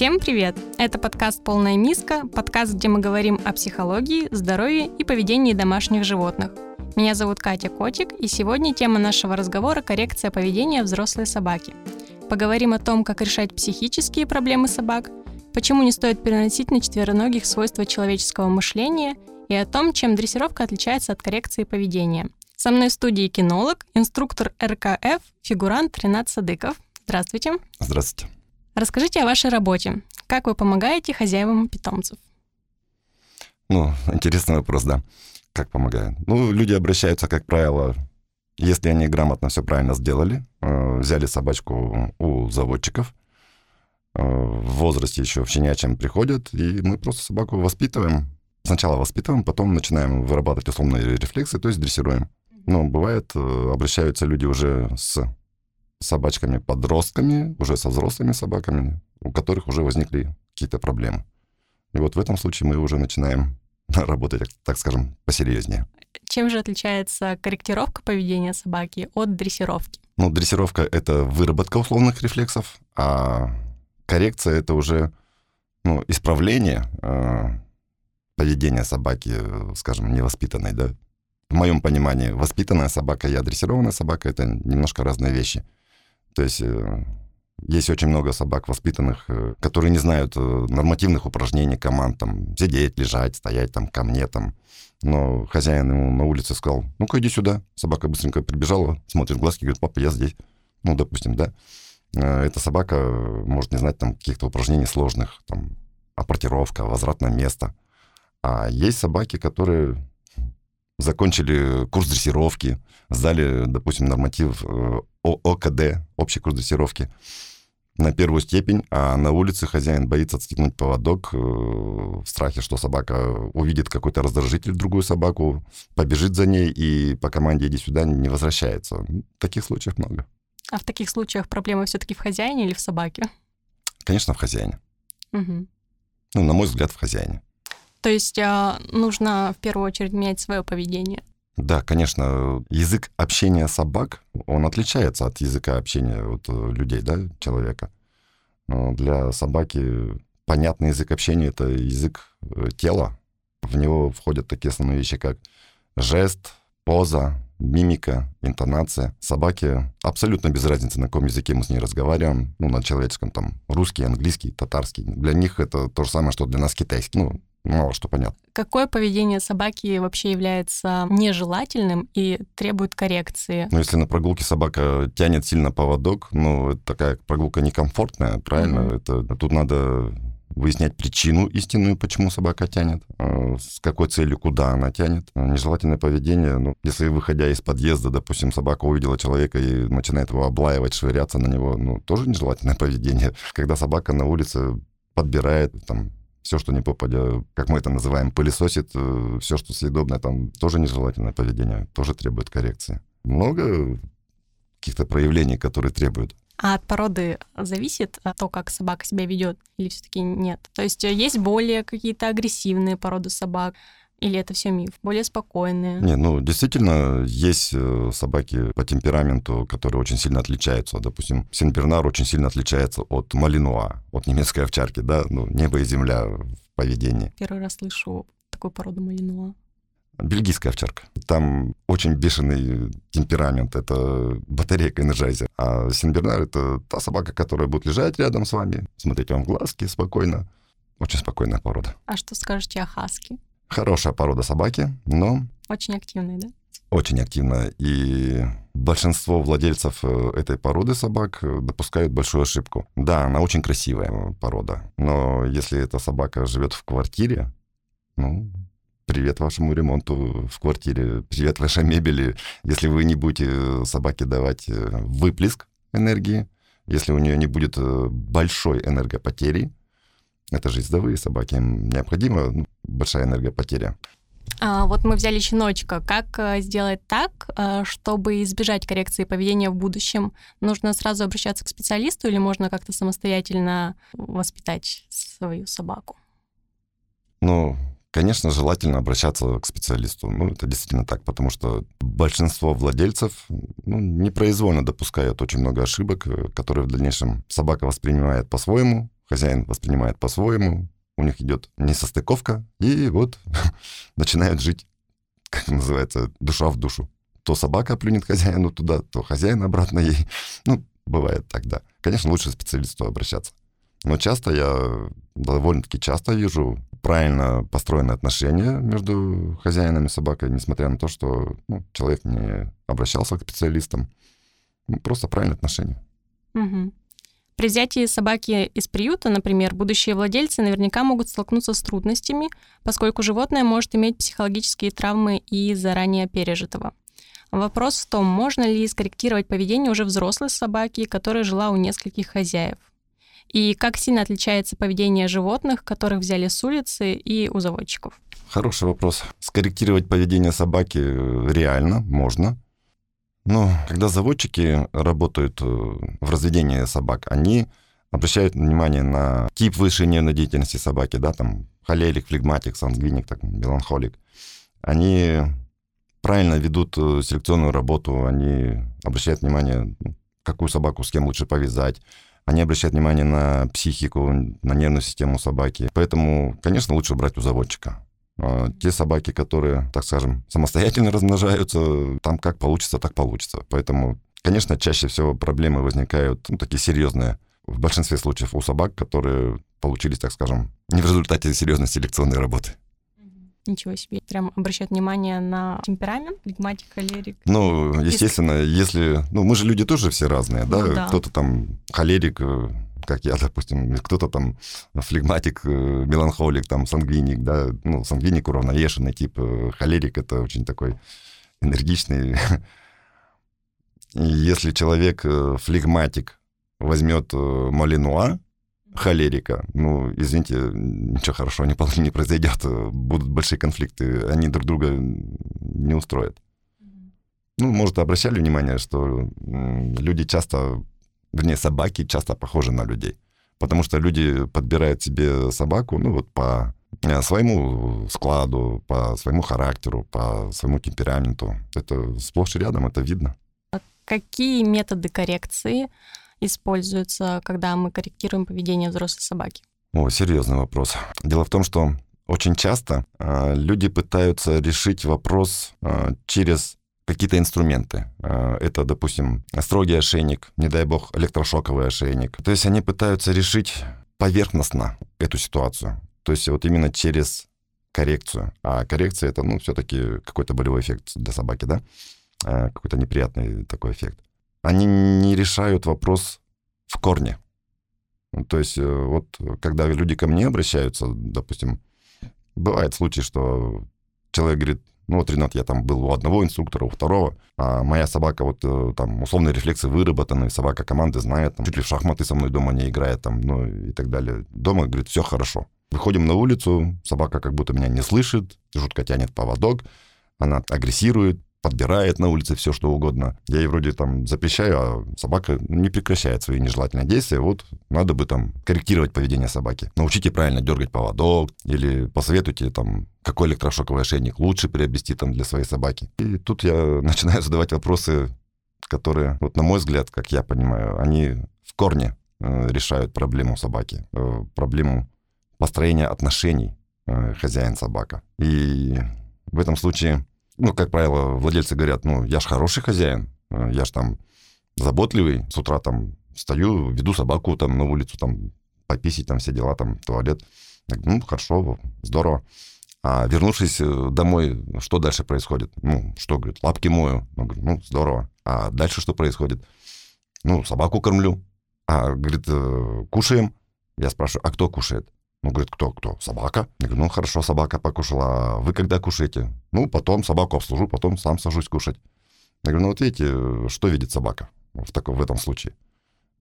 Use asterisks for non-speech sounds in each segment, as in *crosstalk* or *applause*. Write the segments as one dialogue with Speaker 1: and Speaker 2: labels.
Speaker 1: Всем привет! Это подкаст «Полная миска», подкаст, где мы говорим о психологии, здоровье и поведении домашних животных. Меня зовут Катя Котик, и сегодня тема нашего разговора – коррекция поведения взрослой собаки. Поговорим о том, как решать психические проблемы собак, почему не стоит переносить на четвероногих свойства человеческого мышления и о том, чем дрессировка отличается от коррекции поведения. Со мной в студии кинолог, инструктор РКФ, фигурант Ренат Садыков. Здравствуйте.
Speaker 2: Здравствуйте.
Speaker 1: Расскажите о вашей работе. Как вы помогаете хозяевам питомцев?
Speaker 2: Ну, интересный вопрос, да. Как помогают? Ну, люди обращаются, как правило, если они грамотно все правильно сделали, э, взяли собачку у заводчиков, э, в возрасте еще в щенячьем приходят, и мы просто собаку воспитываем. Сначала воспитываем, потом начинаем вырабатывать условные рефлексы, то есть дрессируем. Но бывает, э, обращаются люди уже с собачками-подростками, уже со взрослыми собаками, у которых уже возникли какие-то проблемы. И вот в этом случае мы уже начинаем *laughs* работать, так скажем, посерьезнее.
Speaker 1: Чем же отличается корректировка поведения собаки от дрессировки?
Speaker 2: Ну, дрессировка — это выработка условных рефлексов, а коррекция — это уже ну, исправление э, поведения собаки, скажем, невоспитанной, да. В моем понимании, воспитанная собака и дрессированная собака — это немножко разные вещи. То есть э, есть очень много собак воспитанных, э, которые не знают э, нормативных упражнений, команд, там, сидеть, лежать, стоять там ко мне, там. Но хозяин ему на улице сказал, ну-ка иди сюда. Собака быстренько прибежала, смотрит в глазки, говорит, папа, я здесь. Ну, допустим, да. Эта собака может не знать там каких-то упражнений сложных, там, апортировка, возврат на место. А есть собаки, которые закончили курс дрессировки, сдали, допустим, норматив э, ОКД, общий курс дрессировки, на первую степень, а на улице хозяин боится отстегнуть поводок э, в страхе, что собака увидит какой-то раздражитель, другую собаку, побежит за ней и по команде «иди сюда» не возвращается. Таких случаев много.
Speaker 1: А в таких случаях проблема все-таки в хозяине или в собаке?
Speaker 2: Конечно, в хозяине.
Speaker 1: Угу.
Speaker 2: Ну, на мой взгляд, в хозяине.
Speaker 1: То есть а, нужно в первую очередь менять свое поведение.
Speaker 2: Да, конечно, язык общения собак, он отличается от языка общения вот, э, людей, да, человека. Но для собаки понятный язык общения — это язык э, тела. В него входят такие основные вещи, как жест, поза, мимика, интонация. Собаке абсолютно без разницы, на каком языке мы с ней разговариваем. Ну, на человеческом, там, русский, английский, татарский. Для них это то же самое, что для нас китайский. Ну, мало что понятно.
Speaker 1: Какое поведение собаки вообще является нежелательным и требует коррекции?
Speaker 2: Ну, если на прогулке собака тянет сильно поводок, ну, это такая прогулка некомфортная, правильно? Mm-hmm. Это тут надо выяснять причину истинную, почему собака тянет, а, с какой целью, куда она тянет. А, нежелательное поведение, ну, если выходя из подъезда, допустим, собака увидела человека и начинает его облаивать, швыряться на него, ну, тоже нежелательное *laughs* поведение. Когда собака на улице подбирает там все, что не попадя, как мы это называем, пылесосит, э, все, что съедобное, там тоже нежелательное поведение, тоже требует коррекции. Много каких-то проявлений, которые требуют.
Speaker 1: А от породы зависит то, как собака себя ведет, или все-таки нет? То есть э, есть более какие-то агрессивные породы собак, или это все миф? Более спокойные?
Speaker 2: Не, ну, действительно, есть э, собаки по темпераменту, которые очень сильно отличаются. Допустим, Сенбернар очень сильно отличается от Малинуа, от немецкой овчарки, да, ну, небо и земля в поведении.
Speaker 1: Первый раз слышу такую породу Малинуа.
Speaker 2: Бельгийская овчарка. Там очень бешеный темперамент, это батарейка Energizer. А Сенбернар — это та собака, которая будет лежать рядом с вами, смотреть вам в глазки спокойно. Очень спокойная порода.
Speaker 1: А что скажете о хаски?
Speaker 2: Хорошая порода собаки, но...
Speaker 1: Очень активная, да?
Speaker 2: Очень активная. И большинство владельцев э, этой породы собак э, допускают большую ошибку. Да, она очень красивая порода, но если эта собака живет в квартире, ну, привет вашему ремонту в квартире, привет вашей мебели. Если вы не будете собаке давать э, выплеск энергии, если у нее не будет большой энергопотери, это же ездовые собаки, им необходима ну, большая энергопотеря.
Speaker 1: А, вот мы взяли щеночка. Как э, сделать так, э, чтобы избежать коррекции поведения в будущем? Нужно сразу обращаться к специалисту или можно как-то самостоятельно воспитать свою собаку?
Speaker 2: Ну, конечно, желательно обращаться к специалисту. Ну, это действительно так, потому что большинство владельцев ну, непроизвольно допускают очень много ошибок, э, которые в дальнейшем собака воспринимает по-своему, хозяин воспринимает по-своему, у них идет несостыковка, и вот *laughs* начинают жить, как называется, душа в душу. То собака плюнет хозяину туда, то хозяин обратно ей. *laughs* Ну, бывает тогда. Конечно, лучше специалисту обращаться. Но часто я, довольно-таки часто вижу правильно построенные отношения между хозяином и собакой, несмотря на то, что ну, человек не обращался к специалистам. Ну, просто правильные отношения.
Speaker 1: Угу. При взятии собаки из приюта, например, будущие владельцы наверняка могут столкнуться с трудностями, поскольку животное может иметь психологические травмы и заранее пережитого. Вопрос в том, можно ли скорректировать поведение уже взрослой собаки, которая жила у нескольких хозяев. И как сильно отличается поведение животных, которых взяли с улицы, и у заводчиков?
Speaker 2: Хороший вопрос. Скорректировать поведение собаки э, реально, можно. Но когда заводчики работают э, в разведении собак, они обращают внимание на тип высшей нервной деятельности собаки, да, там холерик, флегматик, сангвиник, так, меланхолик. Они правильно ведут э, селекционную работу, они обращают внимание, ну, какую собаку с кем лучше повязать, они обращают внимание на психику, на нервную систему собаки. Поэтому, конечно, лучше брать у заводчика. А те собаки, которые, так скажем, самостоятельно размножаются, там как получится, так получится. Поэтому, конечно, чаще всего проблемы возникают, ну, такие серьезные, в большинстве случаев у собак, которые получились, так скажем, не в результате серьезной селекционной работы.
Speaker 1: Ничего себе. Прям обращать внимание на темперамент, флегматик, холерик.
Speaker 2: Ну, естественно, если... Ну, мы же люди тоже все разные, да? Ну, да. Кто-то там холерик, э, как я, допустим, кто-то там флегматик, э, меланхолик, там сангвиник, да? Ну, сангвиник уравновешенный тип, э, холерик — это очень такой энергичный. И если человек флегматик возьмет малинуа, холерика. Ну, извините, ничего хорошего не, *laughs* не произойдет. Будут большие конфликты. Они друг друга не устроят. Ну, может, обращали внимание, что люди часто, вернее, собаки часто похожи на людей. Потому что люди подбирают себе собаку, ну, вот по э, своему складу, по своему характеру, по своему темпераменту. Это сплошь и рядом, это видно.
Speaker 1: А какие методы коррекции используется, когда мы корректируем поведение взрослой собаки?
Speaker 2: О, серьезный вопрос. Дело в том, что очень часто э, люди пытаются решить вопрос э, через какие-то инструменты. Э, это, допустим, строгий ошейник, не дай бог, электрошоковый ошейник. То есть они пытаются решить поверхностно эту ситуацию. То есть вот именно через коррекцию. А коррекция это, ну, все-таки какой-то болевой эффект для собаки, да? Какой-то неприятный такой эффект они не решают вопрос в корне. Ну, то есть э, вот когда люди ко мне обращаются, допустим, бывает случай, что человек говорит, ну вот, Ренат, я там был у одного инструктора, у второго, а моя собака, вот э, там условные рефлексы выработаны, собака команды знает, там, чуть ли в шахматы со мной дома не играет, там, ну и так далее. Дома, говорит, все хорошо. Выходим на улицу, собака как будто меня не слышит, жутко тянет поводок, она агрессирует, подбирает на улице все, что угодно. Я ей вроде там запрещаю, а собака не прекращает свои нежелательные действия. Вот надо бы там корректировать поведение собаки. Научите правильно дергать поводок или посоветуйте там, какой электрошоковый ошейник лучше приобрести там для своей собаки. И тут я *laughs* начинаю задавать вопросы, которые, вот на мой взгляд, как я понимаю, они в корне э, решают проблему собаки, э, проблему построения отношений э, хозяин-собака. И в этом случае ну, как правило, владельцы говорят, ну, я ж хороший хозяин, я ж там заботливый, с утра там встаю, веду собаку там на улицу, там пописить, там все дела, там туалет. Ну, хорошо, здорово. А вернувшись э, домой, что дальше происходит? Ну, что, говорит, лапки мою. Я говорю, ну, здорово. А дальше что происходит? Ну, собаку кормлю. А, говорит, э, кушаем. Я спрашиваю, а кто кушает? Ну, говорит, кто, кто? Собака? Я говорю, ну, хорошо, собака покушала. А вы когда кушаете? Ну, потом собаку обслужу, потом сам сажусь кушать. Я говорю, ну, вот видите, что видит собака в, таком, в этом случае?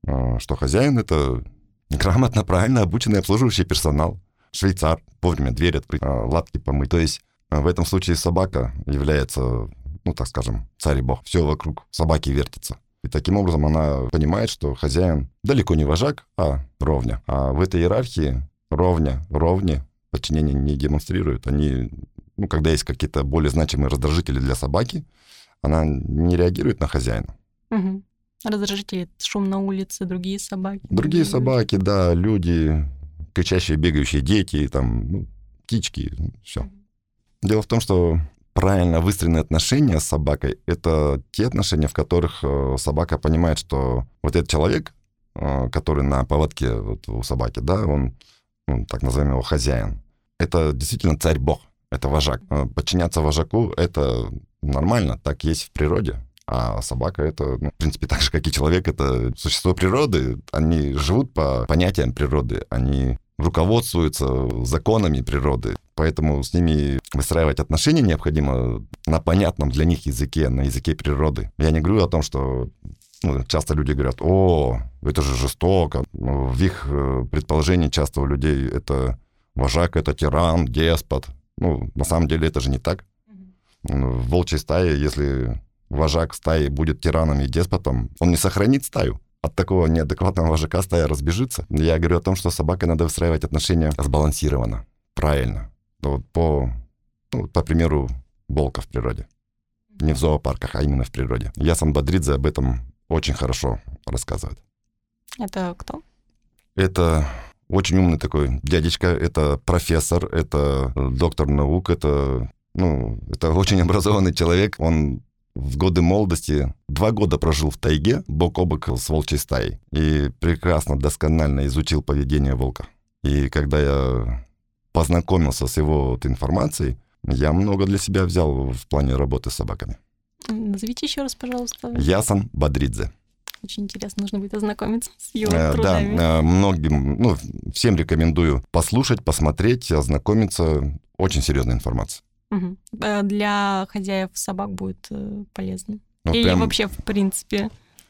Speaker 2: А, что хозяин — это грамотно, правильно обученный обслуживающий персонал. Швейцар, вовремя дверь открыть, а, лапки помыть. То есть в этом случае собака является, ну, так скажем, царь и бог. Все вокруг собаки вертится. И таким образом она понимает, что хозяин далеко не вожак, а ровня. А в этой иерархии ровня, ровни подчинение не демонстрируют. Они, ну, когда есть какие-то более значимые раздражители для собаки, она не реагирует на хозяина.
Speaker 1: Угу. Раздражители, шум на улице, другие собаки.
Speaker 2: Другие собаки, да, люди, кричащие, бегающие дети, там, ну, птички, все. Дело в том, что правильно выстроенные отношения с собакой — это те отношения, в которых э, собака понимает, что вот этот человек, э, который на поводке вот у собаки, да, он, ну, так назовем его хозяин, это действительно царь-бог, это вожак. Подчиняться вожаку — это нормально, так есть в природе. А собака это, ну, в принципе, так же, как и человек, это существо природы. Они живут по понятиям природы, они руководствуются законами природы. Поэтому с ними выстраивать отношения необходимо на понятном для них языке, на языке природы. Я не говорю о том, что ну, часто люди говорят, о, это же жестоко. В их э, предположении часто у людей это вожак, это тиран, деспот. Ну, на самом деле это же не так. В волчьей стае, если вожак стаи будет тираном и деспотом, он не сохранит стаю от такого неадекватного вожака стая разбежится. Я говорю о том, что с собакой надо выстраивать отношения сбалансированно, правильно. Вот по, ну, по примеру волка в природе. Не в зоопарках, а именно в природе. Ясан Бадридзе об этом очень хорошо рассказывает.
Speaker 1: Это кто?
Speaker 2: Это очень умный такой дядечка, это профессор, это доктор наук, это, ну, это очень *laughs* образованный человек. Он в годы молодости два года прожил в тайге бок о бок с волчьей стаей и прекрасно, досконально изучил поведение волка. И когда я познакомился с его вот информацией, я много для себя взял в плане работы с собаками.
Speaker 1: Назовите еще раз, пожалуйста.
Speaker 2: Ясан Бадридзе.
Speaker 1: Очень интересно, нужно будет ознакомиться с его э, трудами.
Speaker 2: Да, э, многим, ну, всем рекомендую послушать, посмотреть, ознакомиться. Очень серьезная информация.
Speaker 1: Угу. Для хозяев собак будет э, полезно. Ну, Или прям... вообще, в принципе?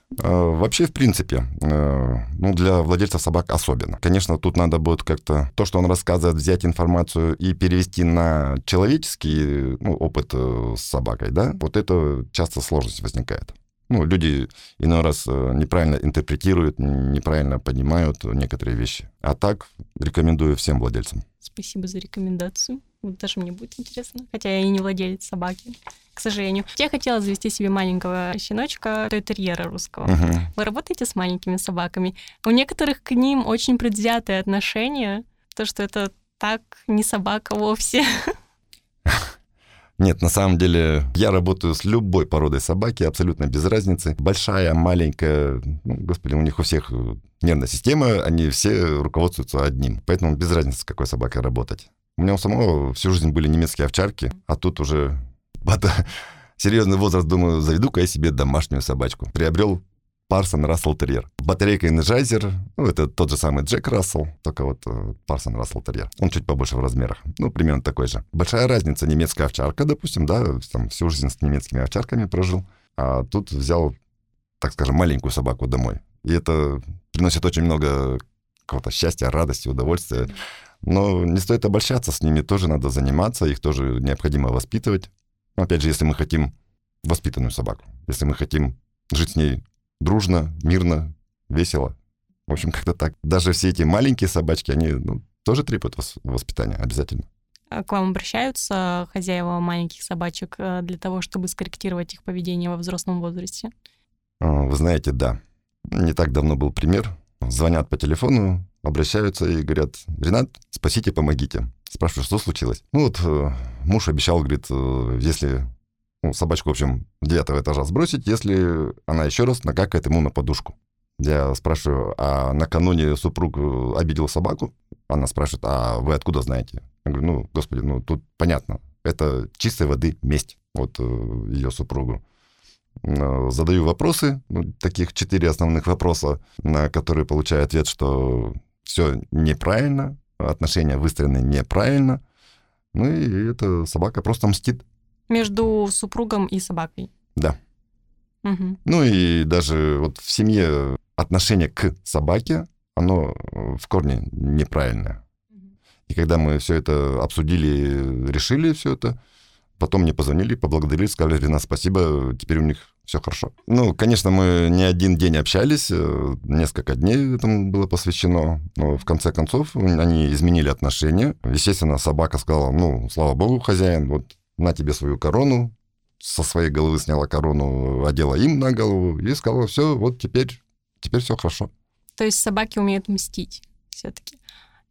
Speaker 2: Вообще, в принципе, ну, для владельцев собак особенно. Конечно, тут надо будет как-то то, что он рассказывает, взять информацию и перевести на человеческий ну, опыт с собакой, да, вот это часто сложность возникает. Ну, люди иной раз неправильно интерпретируют, неправильно понимают некоторые вещи. А так рекомендую всем владельцам.
Speaker 1: Спасибо за рекомендацию. Даже мне будет интересно. Хотя я и не владелец собаки, к сожалению. Я хотела завести себе маленького щеночка, той-терьера русского. Uh-huh. Вы работаете с маленькими собаками? У некоторых к ним очень предвзятые отношения. То, что это так не собака вовсе.
Speaker 2: Нет, на самом деле я работаю с любой породой собаки, абсолютно без разницы. Большая, маленькая, ну, господи, у них у всех нервная система, они все руководствуются одним. Поэтому без разницы, с какой собакой работать. У меня у самого всю жизнь были немецкие овчарки, а тут уже *laughs* серьезный возраст, думаю, заведу-ка я себе домашнюю собачку. Приобрел Парсон Рассел Терьер. Батарейка Energizer, ну, это тот же самый Джек Рассел, только вот э, Парсон Рассел Терьер. Он чуть побольше в размерах, ну, примерно такой же. Большая разница, немецкая овчарка, допустим, да, там всю жизнь с немецкими овчарками прожил, а тут взял, так скажем, маленькую собаку домой. И это приносит очень много какого-то счастья, радости, удовольствия. Но не стоит обольщаться с ними, тоже надо заниматься, их тоже необходимо воспитывать. Опять же, если мы хотим воспитанную собаку, если мы хотим жить с ней дружно, мирно, весело. В общем, как-то так. Даже все эти маленькие собачки, они ну, тоже требуют воспитания обязательно.
Speaker 1: А к вам обращаются хозяева маленьких собачек э, для того, чтобы скорректировать их поведение во взрослом возрасте?
Speaker 2: А, вы знаете, да. Не так давно был пример. Звонят по телефону, обращаются и говорят, Ренат, спасите, помогите. Спрашиваю, что случилось? Ну вот э, муж обещал, говорит, э, если ну, собачку, в общем, девятого этажа сбросить, если она еще раз накакает ему на подушку. Я спрашиваю, а накануне супруг э, обидел собаку? Она спрашивает, а вы откуда знаете? Я говорю, ну, господи, ну, тут понятно. Это чистой воды месть вот ее супругу. Задаю вопросы, ну, таких четыре основных вопроса, на которые получаю ответ, что все неправильно, отношения выстроены неправильно, ну и эта собака просто мстит.
Speaker 1: Между супругом и собакой?
Speaker 2: Да. Угу. Ну и даже вот в семье отношение к собаке, оно в корне неправильное. И когда мы все это обсудили, решили все это, потом мне позвонили, поблагодарили, сказали, Рина, спасибо, теперь у них все хорошо. Ну, конечно, мы не один день общались, э, несколько дней этому было посвящено, но в конце концов они изменили отношения. Естественно, собака сказала, ну, слава богу, хозяин, вот на тебе свою корону, со своей головы сняла корону, одела им на голову и сказала, все, вот теперь, теперь все хорошо.
Speaker 1: То есть собаки умеют мстить все-таки.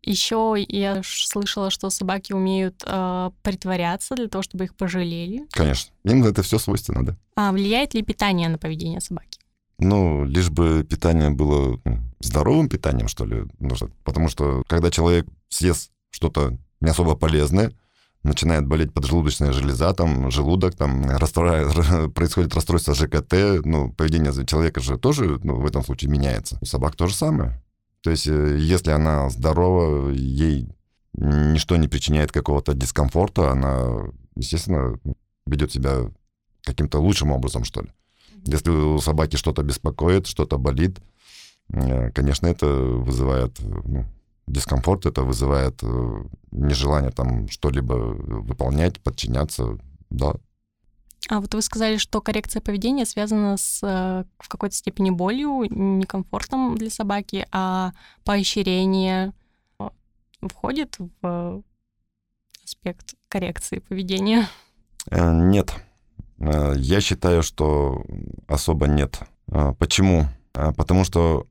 Speaker 1: Еще я слышала, что собаки умеют э, притворяться для того, чтобы их пожалели.
Speaker 2: Конечно. Им это все свойственно, да.
Speaker 1: А влияет ли питание на поведение собаки?
Speaker 2: Ну, лишь бы питание было ну, здоровым питанием, что ли, нужно. Потому что когда человек съест что-то не особо полезное, начинает болеть поджелудочная железа, там, желудок, там, расстро... происходит расстройство ЖКТ, ну, поведение человека же тоже, ну, в этом случае меняется. У собак то же самое. То есть, э, если она здорова, ей ничто не причиняет какого-то дискомфорта, она, естественно, ведет себя каким-то лучшим образом, что ли. Если у собаки что-то беспокоит, что-то болит, э, конечно, это вызывает ну, дискомфорт, это вызывает э, нежелание там что-либо выполнять, подчиняться, да.
Speaker 1: А вот вы сказали, что коррекция поведения связана с э, в какой-то степени болью, некомфортом для собаки, а поощрение входит в аспект коррекции поведения?
Speaker 2: Нет. Я считаю, что особо нет. Почему? Потому что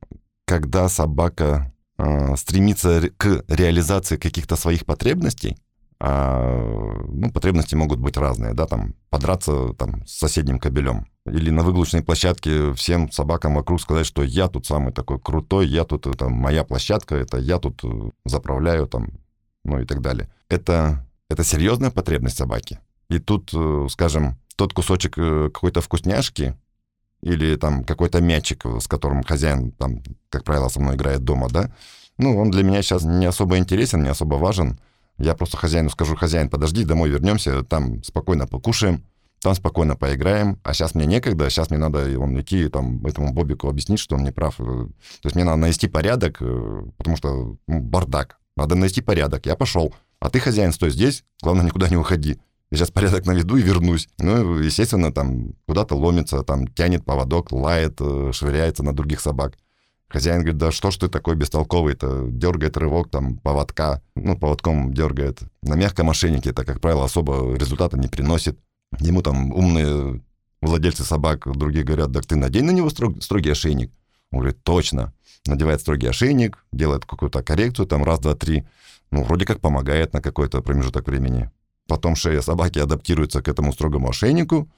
Speaker 2: когда собака э, стремиться к реализации каких-то своих потребностей, а, ну, потребности могут быть разные, да, там, подраться там с соседним кобелем. Или на выгрузочной площадке всем собакам вокруг сказать, что я тут самый такой крутой, я тут, это моя площадка, это я тут э, заправляю, там, ну и так далее. Это, это серьезная потребность собаки. И тут, э, скажем, тот кусочек э, какой-то вкусняшки, или там какой-то мячик, с которым хозяин, там, как правило, со мной играет дома, да, ну, он для меня сейчас не особо интересен, не особо важен. Я просто хозяину скажу, хозяин, подожди, домой вернемся, там спокойно покушаем, там спокойно поиграем, а сейчас мне некогда, сейчас мне надо он идти там этому Бобику объяснить, что он не прав. То есть мне надо навести порядок, э, потому что ну, бардак. Надо навести порядок. Я пошел. А ты, хозяин, стой здесь, главное, никуда не уходи. Я сейчас порядок наведу и вернусь. Ну, естественно, там куда-то ломится, там тянет поводок, лает, э, швыряется на других собак. Хозяин говорит, да что ж ты такой бестолковый-то, дергает рывок, там, поводка, ну, поводком дергает. На мягком ошейнике это, как правило, особо результата не приносит. Ему там умные владельцы собак, другие говорят, так ты надень на него строг, строгий ошейник. Он говорит, точно. Надевает строгий ошейник, делает какую-то коррекцию, там, раз, два, три. Ну, вроде как помогает на какой-то промежуток времени. Потом шея собаки адаптируется к этому строгому ошейнику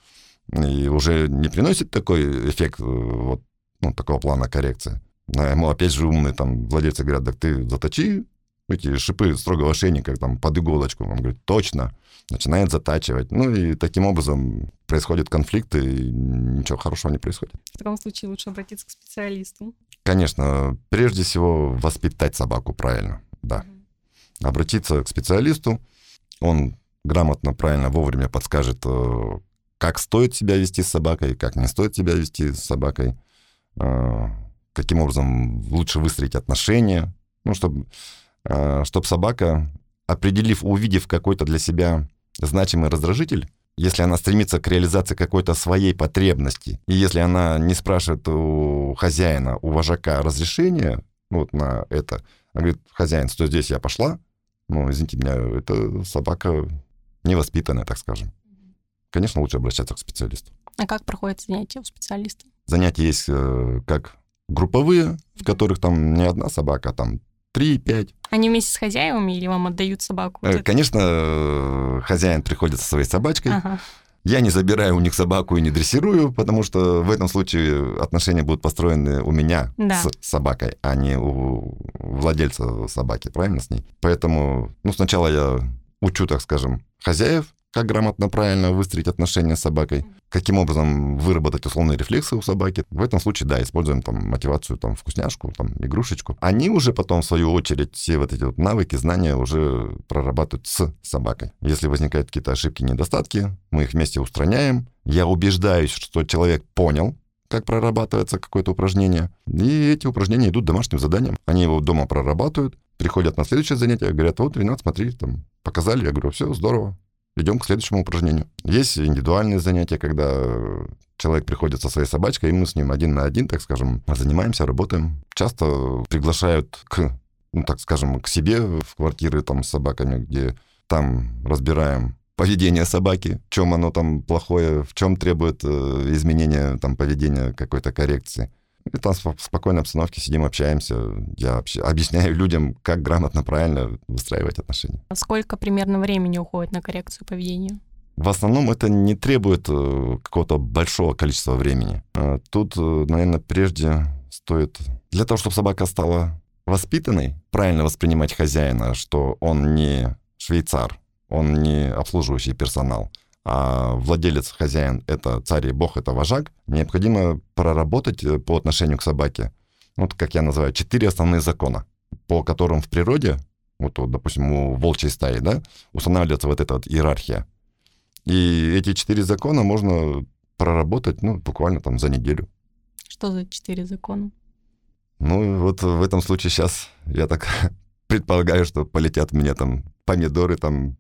Speaker 2: и уже не приносит такой эффект э, вот ну, такого плана коррекции. А ему опять же умные там владельцы говорят, так ты заточи эти шипы строгого ошейника там под иголочку. Он говорит, точно. Начинает затачивать. Ну и таким образом происходит конфликт, и ничего хорошего не происходит.
Speaker 1: В таком случае лучше обратиться к специалисту.
Speaker 2: Конечно, прежде всего воспитать собаку правильно, да. Угу. Обратиться к специалисту, он грамотно, правильно, вовремя подскажет, э, как стоит себя вести с собакой, как не стоит себя вести с собакой, э, каким образом лучше выстроить отношения, ну, чтобы э, чтоб собака, определив, увидев какой-то для себя значимый раздражитель, если она стремится к реализации какой-то своей потребности, и если она не спрашивает у хозяина, у вожака разрешения вот на это, она говорит, хозяин, стой здесь, я пошла, ну, извините меня, это собака невоспитанная, так скажем. Конечно, лучше обращаться к специалисту.
Speaker 1: А как проходят занятия у специалиста?
Speaker 2: Занятия есть э, как групповые, в которых там не одна собака, а там три, пять.
Speaker 1: Они вместе с хозяевами или вам отдают собаку?
Speaker 2: Э, конечно, э, хозяин приходит со своей собачкой. Ага. Я не забираю у них собаку и не дрессирую, потому что в этом случае отношения будут построены у меня да. с собакой, а не у владельца собаки, правильно с ней? Поэтому, ну, сначала я учу, так скажем, хозяев, как грамотно, правильно выстроить отношения с собакой, каким образом выработать условные рефлексы у собаки. В этом случае, да, используем там мотивацию, там, вкусняшку, там, игрушечку. Они уже потом, в свою очередь, все вот эти вот навыки, знания уже прорабатывают с собакой. Если возникают какие-то ошибки, недостатки, мы их вместе устраняем. Я убеждаюсь, что человек понял, как прорабатывается какое-то упражнение. И эти упражнения идут домашним заданием. Они его дома прорабатывают, приходят на следующее занятие, говорят, вот, Ренат, смотри, там, показали. Я говорю, все, здорово, идем к следующему упражнению. Есть индивидуальные занятия, когда человек приходит со своей собачкой, и мы с ним один на один, так скажем, занимаемся, работаем. Часто приглашают к, ну, так скажем, к себе в квартиры там с собаками, где там разбираем поведение собаки, в чем оно там плохое, в чем требует э, изменения там поведения какой-то коррекции. И там в спокойной обстановке сидим, общаемся. Я объясняю людям, как грамотно, правильно выстраивать отношения.
Speaker 1: А сколько примерно времени уходит на коррекцию поведения?
Speaker 2: В основном это не требует э, какого-то большого количества времени. А тут, э, наверное, прежде стоит... Для того, чтобы собака стала воспитанной, правильно воспринимать хозяина, что он не швейцар, он не обслуживающий персонал, а владелец, хозяин — это царь и бог, это вожак, необходимо проработать э, по отношению к собаке, вот как я называю, четыре основные закона, по которым в природе, вот, вот допустим, у волчьей стаи, да, устанавливается вот эта вот иерархия. И эти четыре закона можно проработать, ну, буквально там за неделю.
Speaker 1: Что за четыре закона?
Speaker 2: Ну, вот в этом случае сейчас я так *laughs* предполагаю, что полетят мне там помидоры там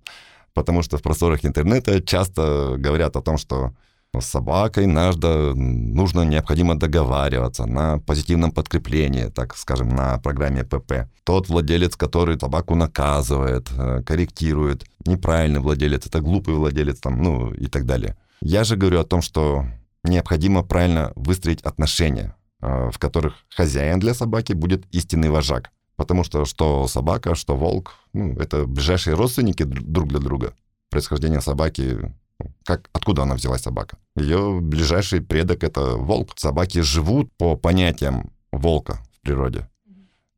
Speaker 2: потому что в просторах интернета часто говорят о том, что с собакой надо, нужно необходимо договариваться на позитивном подкреплении, так скажем, на программе ПП. Тот владелец, который собаку наказывает, э, корректирует, неправильный владелец, это глупый владелец, там, ну и так далее. Я же говорю о том, что необходимо правильно выстроить отношения, э, в которых хозяин для собаки будет истинный вожак. Потому что что собака, что волк, ну, это ближайшие родственники друг для друга. Происхождение собаки, как, откуда она взялась, собака? Ее ближайший предок — это волк. Собаки живут по понятиям волка в природе.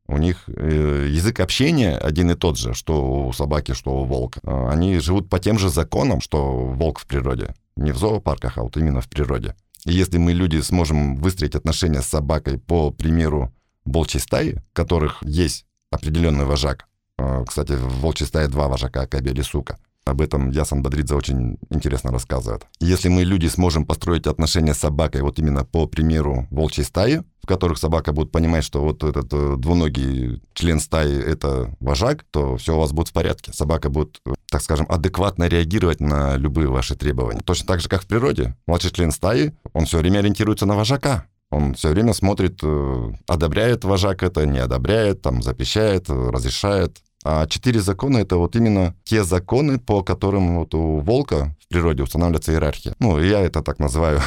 Speaker 2: У них э, язык общения один и тот же, что у собаки, что у волка. А, они живут по тем же законам, что волк в природе. Не в зоопарках, а вот именно в природе. И если мы, люди, сможем выстроить отношения с собакой по примеру волчьей стаи, которых есть определенный вожак. А, кстати, в волчьей стае два вожака, Кабель и Сука. Об этом Ясан Бадридзе очень интересно рассказывает. Если мы, люди, сможем построить отношения с собакой вот именно по примеру волчьей стаи, в которых собака будет понимать, что вот этот э, двуногий член стаи — это вожак, то все у вас будет в порядке. Собака будет, так скажем, адекватно реагировать на любые ваши требования. Точно так же, как в природе. Младший член стаи, он все время ориентируется на вожака. Он все время смотрит, э, одобряет вожак это, не одобряет, там, запрещает, разрешает. А четыре закона — это вот именно те законы, по которым вот у волка в природе устанавливается иерархия. Ну, я это так называю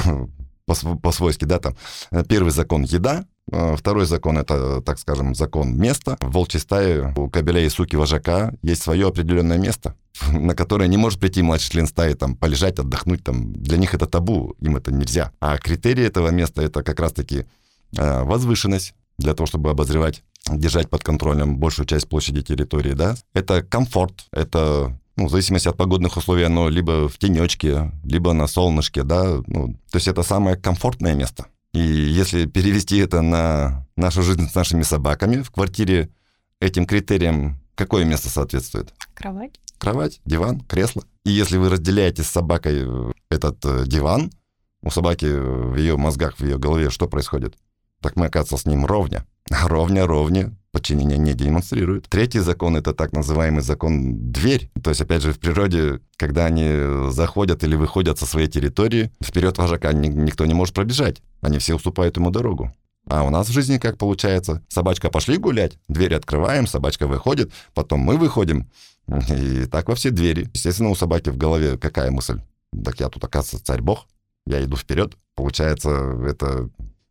Speaker 2: *laughs* по-свойски, да, там. Э, первый закон — еда, Второй закон — это, так скажем, закон места. В волчьей стае у кобеля и суки вожака есть свое определенное место, *laughs* на которое не может прийти младший член стаи, там, полежать, отдохнуть, там. Для них это табу, им это нельзя. А критерии этого места — это как раз-таки а, возвышенность, для того, чтобы обозревать, держать под контролем большую часть площади территории, да. Это комфорт, это ну, в зависимости от погодных условий, оно либо в тенечке, либо на солнышке, да, ну, то есть это самое комфортное место. И если перевести это на нашу жизнь с нашими собаками, в квартире этим критериям какое место соответствует?
Speaker 1: Кровать.
Speaker 2: Кровать, диван, кресло. И если вы разделяете с собакой э, этот э, диван, у собаки в ее мозгах, в ее голове что происходит? Так мы, оказывается, с ним ровня. *laughs* Ровня, ровня, подчинение не демонстрирует. Третий закон — это так называемый закон «дверь». То есть, опять же, в природе, когда они заходят или выходят со своей территории, вперед вожака никто не может пробежать. Они все уступают ему дорогу. А у нас в жизни как получается? Собачка пошли гулять, дверь открываем, собачка выходит, потом мы выходим. И так во все двери. Естественно, у собаки в голове какая мысль? Так я тут, оказывается, царь-бог, я иду вперед. Получается, это...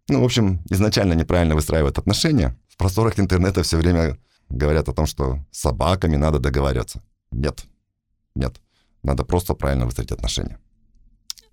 Speaker 2: Ну, в общем, изначально неправильно выстраивают отношения, в просторах интернета все время говорят о том, что с собаками надо договариваться. Нет, нет. Надо просто правильно выстроить отношения.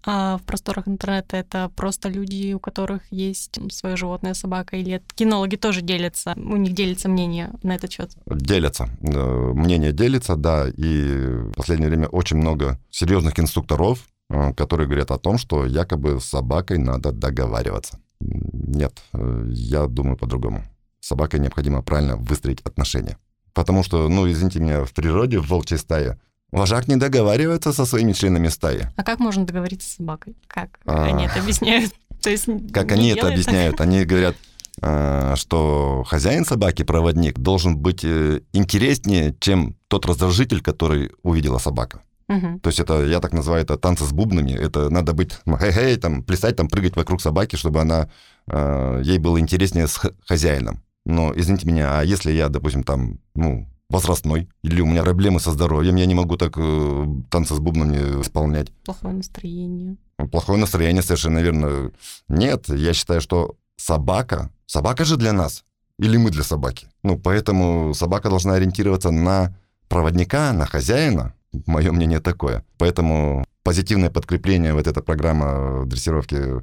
Speaker 1: А в просторах интернета это просто люди, у которых есть свое животное, собака, или кинологи тоже делятся, у них делится мнение на этот счет?
Speaker 2: Делятся. Э, мнение делится, да, и в последнее время очень много серьезных инструкторов, э, которые говорят о том, что якобы с собакой надо договариваться. Нет, э, я думаю по-другому с собакой необходимо правильно выстроить отношения. Потому что, ну, извините меня, в природе, в волчьей стае, вожак не договаривается со своими членами стаи.
Speaker 1: А как можно договориться с собакой? Как а... они это объясняют? То есть
Speaker 2: как они это объясняют? Они говорят, а, что хозяин собаки, проводник, должен быть э, интереснее, чем тот раздражитель, который увидела собака. Угу. То есть это, я так называю это танцы с бубнами. Это надо быть, хей-хей, там, плясать, там, прыгать вокруг собаки, чтобы она, э, ей было интереснее с хозяином. Но, извините меня, а если я, допустим, там, ну, возрастной, или у меня проблемы со здоровьем, я не могу так э, танцы с бубнами исполнять.
Speaker 1: Плохое настроение.
Speaker 2: Плохое настроение, совершенно верно. Нет, я считаю, что собака, собака же для нас, или мы для собаки. Ну, поэтому собака должна ориентироваться на проводника, на хозяина. Мое мнение такое. Поэтому позитивное подкрепление, вот эта программа дрессировки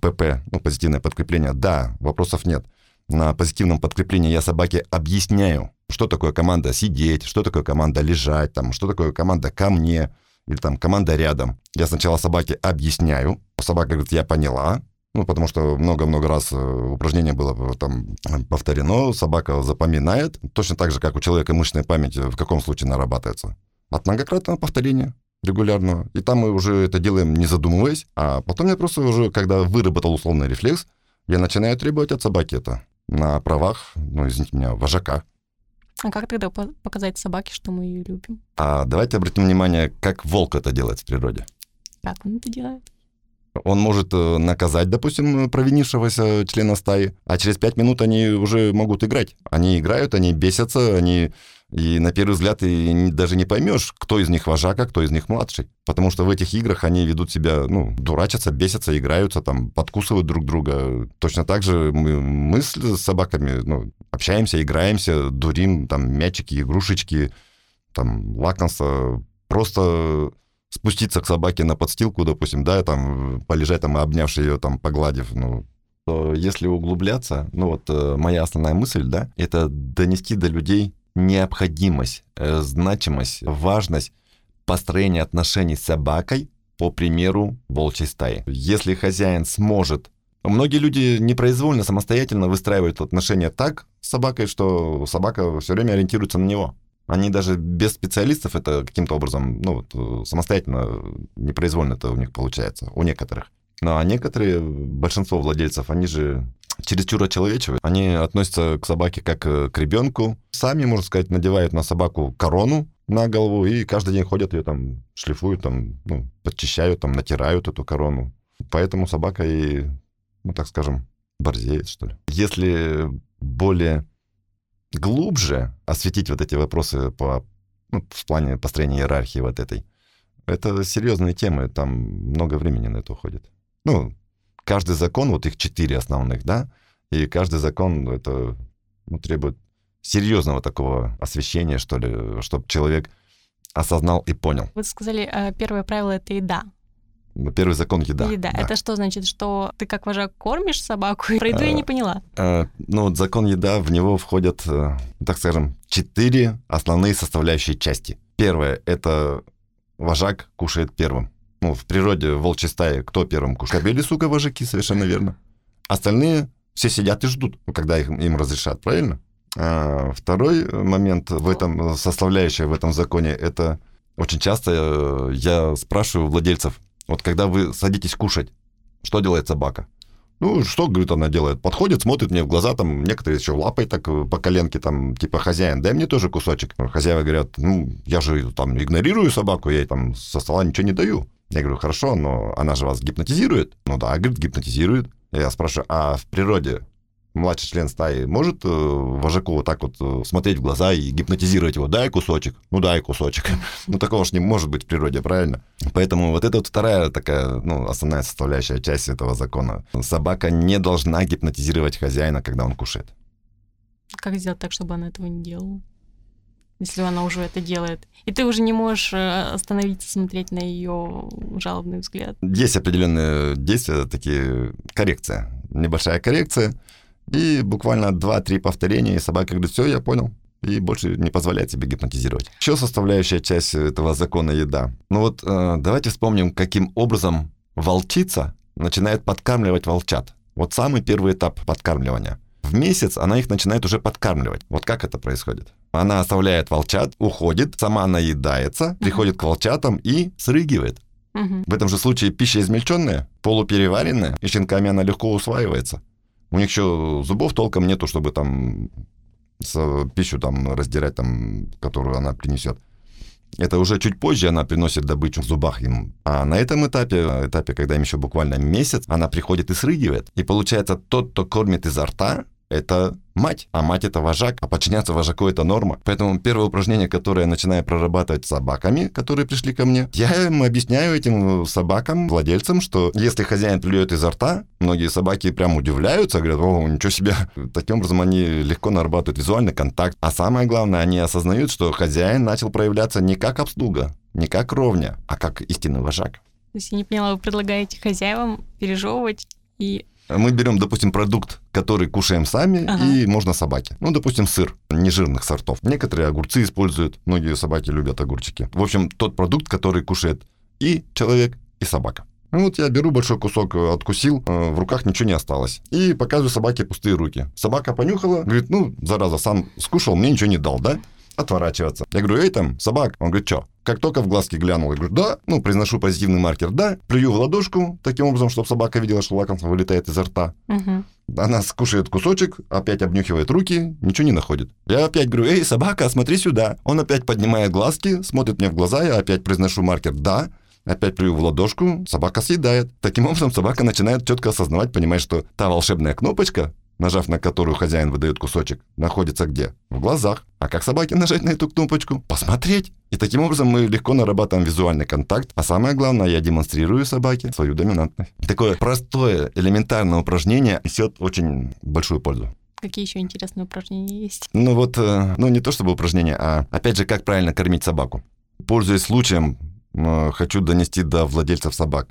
Speaker 2: ПП, ну, позитивное подкрепление, да, вопросов нет. На позитивном подкреплении я собаке объясняю, что такое команда сидеть, что такое команда лежать, там, что такое команда ко мне, или там команда рядом. Я сначала собаке объясняю, собака говорит, я поняла, ну, потому что много-много раз э, упражнение было там повторено, собака запоминает, точно так же, как у человека мышечная память в каком случае нарабатывается. От многократного повторения регулярного. И там мы уже это делаем не задумываясь, а потом я просто уже, когда выработал условный рефлекс, я начинаю требовать от собаки это на правах, ну, извините меня, вожака.
Speaker 1: А как тогда показать собаке, что мы ее любим?
Speaker 2: А давайте обратим внимание, как волк это делает в природе.
Speaker 1: Как он это делает?
Speaker 2: Он может э, наказать, допустим, провинившегося члена стаи, а через пять минут они уже могут играть. Они играют, они бесятся, они и на первый взгляд ты даже не поймешь, кто из них вожак, а кто из них младший. Потому что в этих играх они ведут себя, ну, дурачатся, бесятся, играются, там, подкусывают друг друга. Точно так же мы, мы с собаками ну, общаемся, играемся, дурим, там, мячики, игрушечки, там, лакомство. Просто спуститься к собаке на подстилку, допустим, да, там, полежать там, обнявши ее, там, погладив, ну, если углубляться, ну вот э, моя основная мысль, да, это донести до людей необходимость, э, значимость, важность построения отношений с собакой по примеру волчьей стаи. Если хозяин сможет Многие люди непроизвольно, самостоятельно выстраивают отношения так с собакой, что собака все время ориентируется на него. Они даже без специалистов это каким-то образом, ну, вот, самостоятельно, непроизвольно это у них получается, у некоторых. Ну, а некоторые, большинство владельцев, они же чересчур очеловечивают. Они относятся к собаке как э, к ребенку. Сами, можно сказать, надевают на собаку корону на голову и каждый день ходят ее там, шлифуют, там, ну, подчищают, там, натирают эту корону. Поэтому собака и, ну, так скажем, борзеет, что ли. Если более глубже осветить вот эти вопросы по, ну, в плане построения иерархии вот этой, это серьезные темы, там много времени на это уходит. Ну, каждый закон, вот их четыре основных, да, и каждый закон это ну, требует серьезного такого освещения, что ли, чтобы человек осознал и понял.
Speaker 1: Вы сказали, э, первое правило — это еда.
Speaker 2: Ну, первый закон еда.
Speaker 1: Еда. Да. Это что значит, что ты как вожак кормишь собаку? *laughs* Про еду я не поняла.
Speaker 2: А, ну, вот закон еда, в него входят, э, так скажем, четыре основные составляющие части. Первое — это вожак кушает первым ну, в природе волчьей стаи кто первым кушает? Кобели, сука, вожаки, совершенно верно. Остальные все сидят и ждут, когда их, им разрешат, правильно? А второй момент в этом, составляющая в этом законе, это очень часто э, я спрашиваю владельцев, вот когда вы садитесь кушать, что делает собака? Ну, что, говорит, она делает? Подходит, смотрит мне в глаза, там, некоторые еще лапой так э, по коленке, там, типа, хозяин, дай мне тоже кусочек. Хозяева говорят, ну, я же там игнорирую собаку, я ей там со стола ничего не даю. Я говорю, хорошо, но она же вас гипнотизирует? Ну да, говорит, гипнотизирует. Я спрашиваю, а в природе младший член стаи может э, вожаку вот так вот э, смотреть в глаза и гипнотизировать его? Дай кусочек. Ну, дай кусочек. *laughs* Ну, такого же не может быть в природе, правильно? Поэтому вот это вот вторая такая, ну, основная составляющая часть этого закона. Собака не должна гипнотизировать хозяина, когда он кушает.
Speaker 1: Как сделать так, чтобы она этого не делала? Если она уже это делает. И ты уже не можешь э, остановиться, смотреть на ее жалобный взгляд.
Speaker 2: Есть определенные действия, такие коррекция, небольшая коррекция, и буквально 2-3 повторения, и собака говорит, все, я понял, и больше не позволяет себе гипнотизировать. Еще составляющая часть этого закона еда. Ну вот э, давайте вспомним, каким образом волчица начинает подкармливать волчат. Вот самый первый этап подкармливания – в месяц она их начинает уже подкармливать. Вот как это происходит? Она оставляет волчат, уходит, сама наедается, приходит к волчатам и срыгивает. Угу. В этом же случае пища измельченная, полупереваренная, и щенками она легко усваивается. У них еще зубов толком нету, чтобы там пищу там раздирать, там, которую она принесет. Это уже чуть позже она приносит добычу в зубах им. А на этом этапе, этапе, когда им еще буквально месяц, она приходит и срыгивает. И получается, тот, кто кормит изо рта, это мать, а мать это вожак, а подчиняться вожаку это норма. Поэтому первое упражнение, которое я начинаю прорабатывать с собаками, которые пришли ко мне, я им объясняю этим собакам, владельцам, что если хозяин плюет изо рта, многие собаки прям удивляются, говорят, о, ничего себе. *laughs* Таким образом они легко нарабатывают визуальный контакт. А самое главное, они осознают, что хозяин начал проявляться не как обслуга, не как ровня, а как истинный вожак.
Speaker 1: То есть я не поняла, вы предлагаете хозяевам пережевывать и
Speaker 2: мы берем, допустим, продукт, который кушаем сами, ага. и можно собаке. Ну, допустим, сыр нежирных сортов. Некоторые огурцы используют, многие собаки любят огурчики. В общем, тот продукт, который кушает и человек, и собака. Ну вот я беру большой кусок, э, откусил, э, в руках ничего не осталось. И показываю собаке пустые руки. Собака понюхала, говорит, ну, зараза, сам скушал, мне ничего не дал, да? Отворачиваться. Я говорю, эй, там, собак. Он говорит, что? Как только в глазки глянул, я говорю, да, ну, произношу позитивный маркер, да, плюю в ладошку, таким образом, чтобы собака видела, что лакомство вылетает изо рта. Угу. Она скушает кусочек, опять обнюхивает руки, ничего не находит. Я опять говорю, эй, собака, смотри сюда. Он опять поднимает глазки, смотрит мне в глаза, я опять произношу маркер «да», опять плюю в ладошку, собака съедает. Таким образом, собака начинает четко осознавать, понимать, что та волшебная кнопочка, нажав на которую хозяин выдает кусочек, находится где? В глазах. А как собаке нажать на эту кнопочку? Посмотреть. И таким образом мы легко нарабатываем визуальный контакт, а самое главное, я демонстрирую собаке свою доминантность. Такое простое, элементарное упражнение несет очень большую пользу.
Speaker 1: Какие еще интересные упражнения есть?
Speaker 2: Ну вот, э, ну не то чтобы упражнение, а опять же, как правильно кормить собаку. Пользуясь случаем, э, хочу донести до владельцев собак.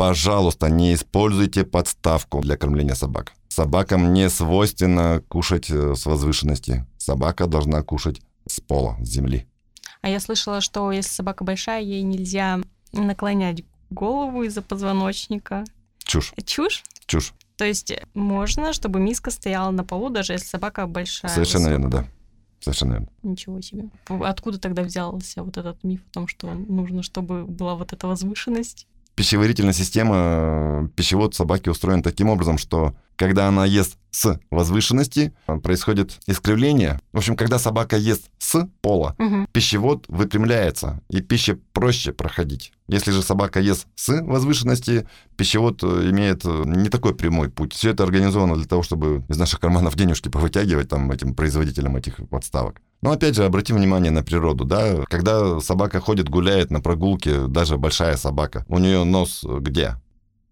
Speaker 2: Пожалуйста, не используйте подставку для кормления собак. Собакам не свойственно кушать э, с возвышенности. Собака должна кушать с пола, с земли.
Speaker 1: А я слышала, что если собака большая, ей нельзя наклонять голову из-за позвоночника.
Speaker 2: Чушь.
Speaker 1: Чушь?
Speaker 2: Чушь.
Speaker 1: То есть можно, чтобы миска стояла на полу, даже если собака большая.
Speaker 2: Совершенно высокая. верно, да. Совершенно верно.
Speaker 1: Ничего себе. Откуда тогда взялся вот этот миф о том, что нужно, чтобы была вот эта возвышенность?
Speaker 2: Пищеварительная система, э, пищевод собаки устроен таким образом, что когда она ест с возвышенности, э, происходит искривление. В общем, когда собака ест с пола, угу. пищевод выпрямляется, и пища проще проходить. Если же собака ест с возвышенности, пищевод э, имеет не такой прямой путь. Все это организовано для того, чтобы из наших карманов денежки повытягивать там этим производителям этих подставок. Но опять же, обратим внимание на природу, да, когда собака ходит, гуляет на прогулке, даже большая собака, у нее нос где?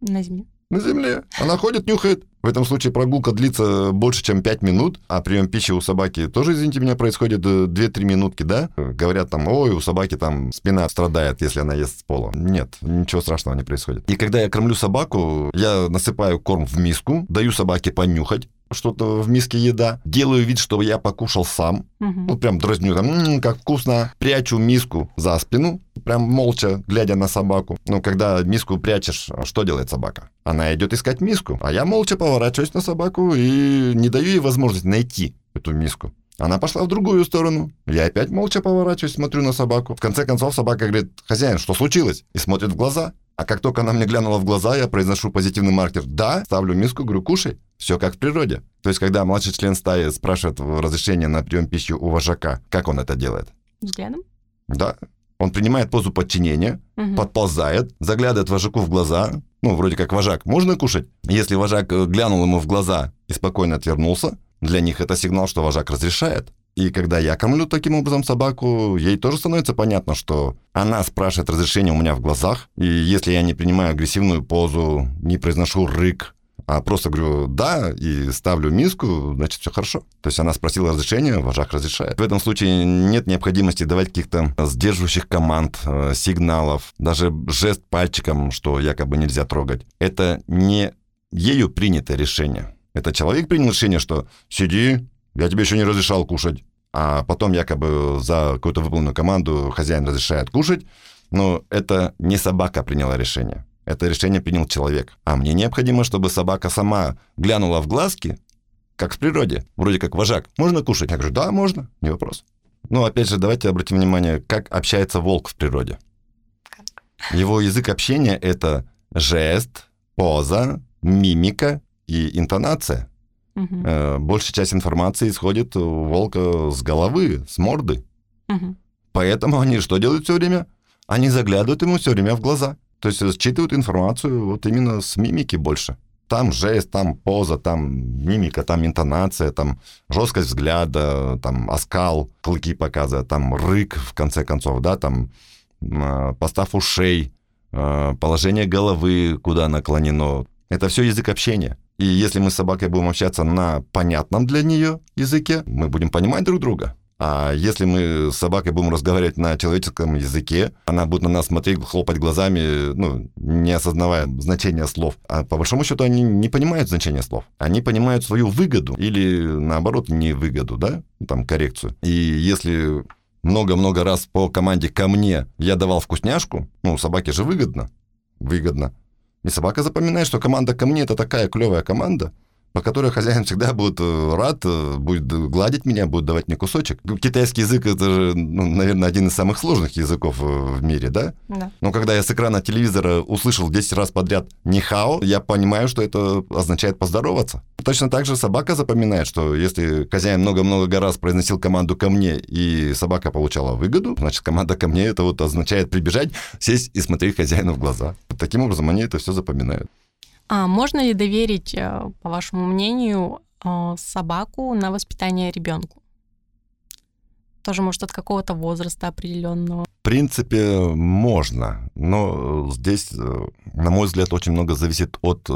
Speaker 1: На земле.
Speaker 2: На земле. Она ходит, нюхает. В этом случае прогулка длится больше, чем 5 минут, а прием пищи у собаки тоже, извините меня, происходит 2-3 минутки, да? Говорят там, ой, у собаки там спина страдает, если она ест с пола. Нет, ничего страшного не происходит. И когда я кормлю собаку, я насыпаю корм в миску, даю собаке понюхать, что-то в миске еда, делаю вид, что я покушал сам, угу. ну прям дразню, там, м-м, как вкусно, прячу миску за спину, прям молча, глядя на собаку. Ну, когда миску прячешь, что делает собака? Она идет искать миску, а я молча поворачиваюсь на собаку и не даю ей возможность найти эту миску. Она пошла в другую сторону. Я опять молча поворачиваюсь, смотрю на собаку. В конце концов собака говорит, хозяин, что случилось? И смотрит в глаза. А как только она мне глянула в глаза, я произношу позитивный маркер «да», ставлю миску, говорю «кушай». Все как в природе. То есть, когда младший член стаи спрашивает разрешение на прием пищи у вожака, как он это делает?
Speaker 1: Взглядом?
Speaker 2: Да. Он принимает позу подчинения, угу. подползает, заглядывает вожаку в глаза. Ну, вроде как вожак. Можно кушать? Если вожак э, глянул ему в глаза и спокойно отвернулся, для них это сигнал, что вожак разрешает. И когда я кормлю таким образом собаку, ей тоже становится понятно, что она спрашивает разрешение у меня в глазах. И если я не принимаю агрессивную позу, не произношу рык, а просто говорю «да» и ставлю миску, значит, все хорошо. То есть она спросила разрешения, вожак разрешает. В этом случае нет необходимости давать каких-то сдерживающих команд, э, сигналов, даже жест пальчиком, что якобы нельзя трогать. Это не ею принятое решение. Это человек принял решение, что «сиди, я тебе еще не разрешал кушать». А потом якобы за какую-то выполненную команду хозяин разрешает кушать. Но это не собака приняла решение. Это решение принял человек. А мне необходимо, чтобы собака сама глянула в глазки, как в природе. Вроде как вожак. Можно кушать? Я говорю, да, можно, не вопрос. Ну, опять же, давайте обратим внимание, как общается волк в природе. Его язык общения — это жест, поза, мимика и интонация. Угу. Большая часть информации исходит у волка с головы, с морды. Угу. Поэтому они что делают все время? Они заглядывают ему все время в глаза. То есть считывают информацию вот именно с мимики больше. Там жест, там поза, там мимика, там интонация, там жесткость взгляда, там оскал, клыки показывает, там рык, в конце концов, да, там э, постав ушей, э, положение головы, куда наклонено. Это все язык общения. И если мы с собакой будем общаться на понятном для нее языке, мы будем понимать друг друга. А если мы с собакой будем разговаривать на человеческом языке, она будет на нас смотреть, хлопать глазами, ну, не осознавая значения слов. А по большому счету они не понимают значения слов. Они понимают свою выгоду или, наоборот, не выгоду, да, там, коррекцию. И если много-много раз по команде ко мне я давал вкусняшку, ну, собаке же выгодно, выгодно. И собака запоминает, что команда ко мне это такая клевая команда, по которой хозяин всегда будет э, рад, э, будет гладить меня, будет давать мне кусочек. Китайский язык — это же, ну, наверное, один из самых сложных языков э, в мире, да?
Speaker 1: Да.
Speaker 2: Но когда я с экрана телевизора услышал 10 раз подряд «нихао», я понимаю, что это означает поздороваться. Точно так же собака запоминает, что если хозяин много-много раз произносил команду «ко мне», и собака получала выгоду, значит, команда «ко мне» — это вот означает прибежать, сесть и смотреть хозяину в глаза. Таким образом, они это все запоминают.
Speaker 1: А можно ли доверить, э, по вашему мнению, э, собаку на воспитание ребенку? Тоже, может, от какого-то возраста определенного?
Speaker 2: В принципе, можно, но здесь, э, на мой взгляд, очень много зависит от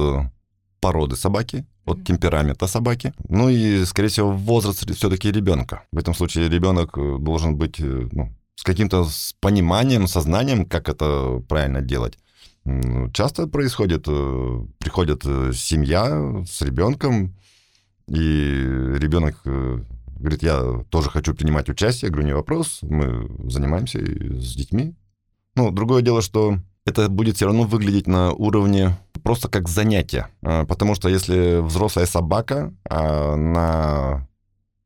Speaker 2: породы собаки, от темперамента собаки. Ну и, скорее всего, возраст все-таки ребенка. В этом случае ребенок должен быть ну, с каким-то пониманием, сознанием, как это правильно делать. Часто происходит, э, приходит э, семья с ребенком, и ребенок э, говорит, я тоже хочу принимать участие. Я говорю, не вопрос, мы занимаемся с детьми. Ну, другое дело, что это будет все равно выглядеть на уровне просто как занятие. Потому что если взрослая собака а на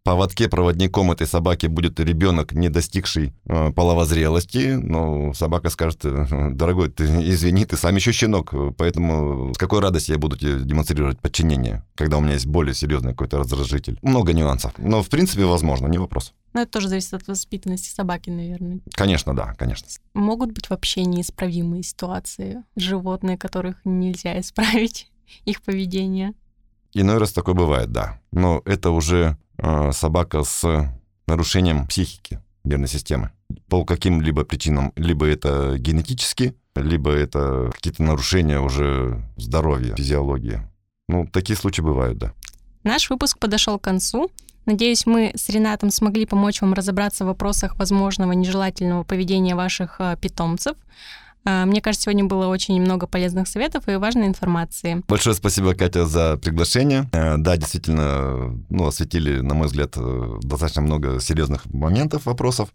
Speaker 2: поводке проводником этой собаки будет ребенок, не достигший э, половозрелости, но собака скажет, «Э, дорогой, ты извини, ты сам еще щенок, поэтому с какой радостью я буду тебе демонстрировать подчинение, когда у меня есть более серьезный какой-то раздражитель. Много нюансов. Но, в принципе, возможно, не вопрос.
Speaker 1: Но это тоже зависит от воспитанности собаки, наверное.
Speaker 2: Конечно, да, конечно.
Speaker 1: Могут быть вообще неисправимые ситуации, животные, которых нельзя исправить, *laughs* их поведение?
Speaker 2: Иной раз такое бывает, да. Но это уже э, собака с нарушением психики нервной системы. По каким-либо причинам. Либо это генетически, либо это какие-то нарушения уже здоровья, физиологии. Ну, такие случаи бывают, да.
Speaker 1: Наш выпуск подошел к концу. Надеюсь, мы с Ренатом смогли помочь вам разобраться в вопросах возможного нежелательного поведения ваших э, питомцев. А, мне кажется, сегодня было очень много полезных советов и важной информации.
Speaker 2: Большое спасибо, Катя, за приглашение. Э, да, действительно, ну, осветили, на мой взгляд, э, достаточно много серьезных моментов, вопросов.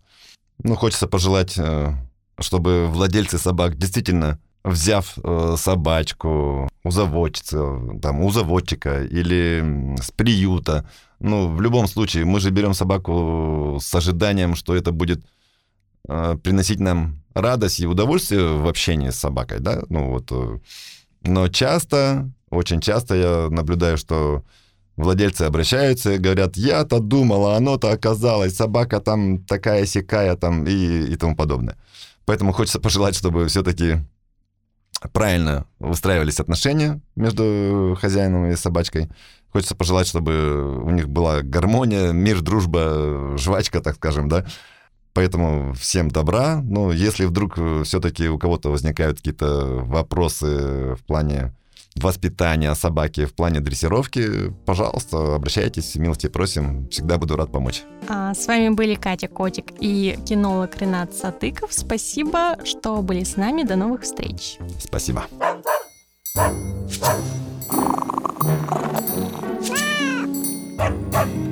Speaker 2: Ну, хочется пожелать, э, чтобы владельцы собак действительно взяв собачку у заводчицы, там, у заводчика или с приюта, ну, в любом случае, мы же берем собаку с ожиданием, что это будет приносить нам радость и удовольствие в общении с собакой, да, ну вот. Э, но часто, очень часто я наблюдаю, что владельцы обращаются и говорят, я-то думал, а оно-то оказалось, собака там такая сякая там и, и тому подобное. Поэтому хочется *laughs* пожелать, чтобы все-таки правильно выстраивались отношения между хозяином и собачкой. Хочется пожелать, чтобы у них была гармония, мир, дружба, жвачка, так скажем, да. Поэтому всем добра. Но если вдруг э, все-таки у кого-то возникают какие-то вопросы в плане воспитания собаки, в плане дрессировки, пожалуйста, обращайтесь, милости просим, всегда буду рад помочь.
Speaker 1: А, с вами были Катя Котик и кинолог Ренат Сатыков. Спасибо, что были с нами. До новых встреч.
Speaker 2: Спасибо. Bye.